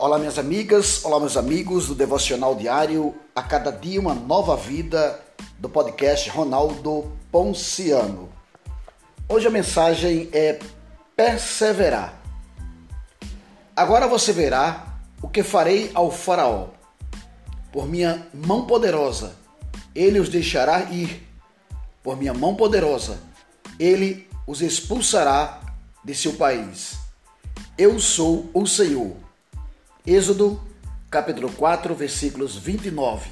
Olá, minhas amigas, olá, meus amigos do Devocional Diário, a cada dia uma nova vida do podcast Ronaldo Ponciano. Hoje a mensagem é perseverar. Agora você verá o que farei ao Faraó. Por minha mão poderosa, ele os deixará ir. Por minha mão poderosa, ele os expulsará de seu país. Eu sou o Senhor. Êxodo, capítulo 4, versículos 29.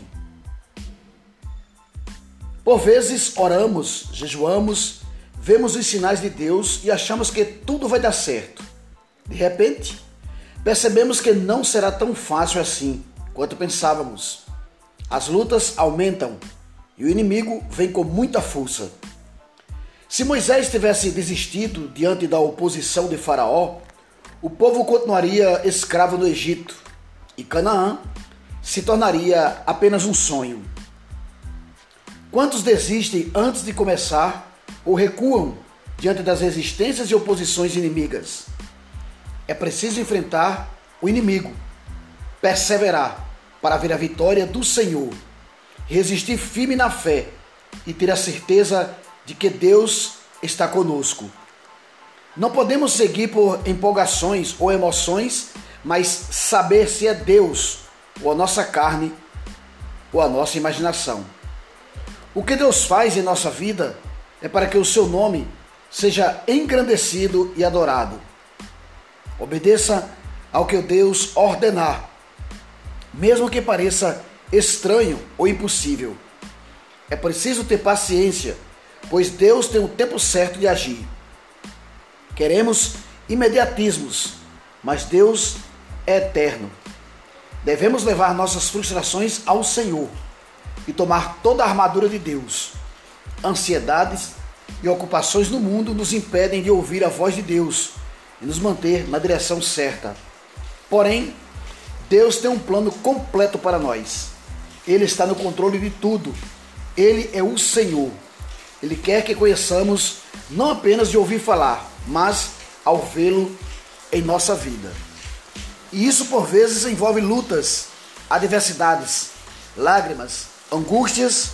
Por vezes oramos, jejuamos, vemos os sinais de Deus e achamos que tudo vai dar certo. De repente, percebemos que não será tão fácil assim quanto pensávamos. As lutas aumentam e o inimigo vem com muita força. Se Moisés tivesse desistido diante da oposição de Faraó, o povo continuaria escravo no Egito e Canaã se tornaria apenas um sonho. Quantos desistem antes de começar ou recuam diante das resistências e oposições inimigas? É preciso enfrentar o inimigo, perseverar para ver a vitória do Senhor, resistir firme na fé e ter a certeza de que Deus está conosco. Não podemos seguir por empolgações ou emoções, mas saber se é Deus ou a nossa carne ou a nossa imaginação. O que Deus faz em nossa vida é para que o seu nome seja engrandecido e adorado. Obedeça ao que Deus ordenar, mesmo que pareça estranho ou impossível. É preciso ter paciência, pois Deus tem o tempo certo de agir. Queremos imediatismos, mas Deus é eterno. Devemos levar nossas frustrações ao Senhor e tomar toda a armadura de Deus. Ansiedades e ocupações no mundo nos impedem de ouvir a voz de Deus e nos manter na direção certa. Porém, Deus tem um plano completo para nós. Ele está no controle de tudo. Ele é o Senhor. Ele quer que conheçamos não apenas de ouvir falar, mas ao vê-lo em nossa vida. E isso por vezes envolve lutas, adversidades, lágrimas, angústias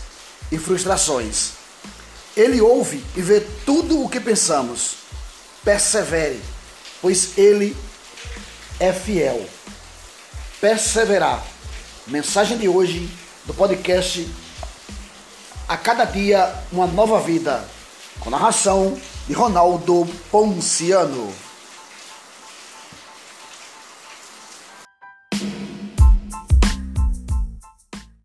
e frustrações. Ele ouve e vê tudo o que pensamos. Persevere, pois ele é fiel. Perseverar. Mensagem de hoje do podcast A cada dia uma nova vida, com narração de Ronaldo Ponciano.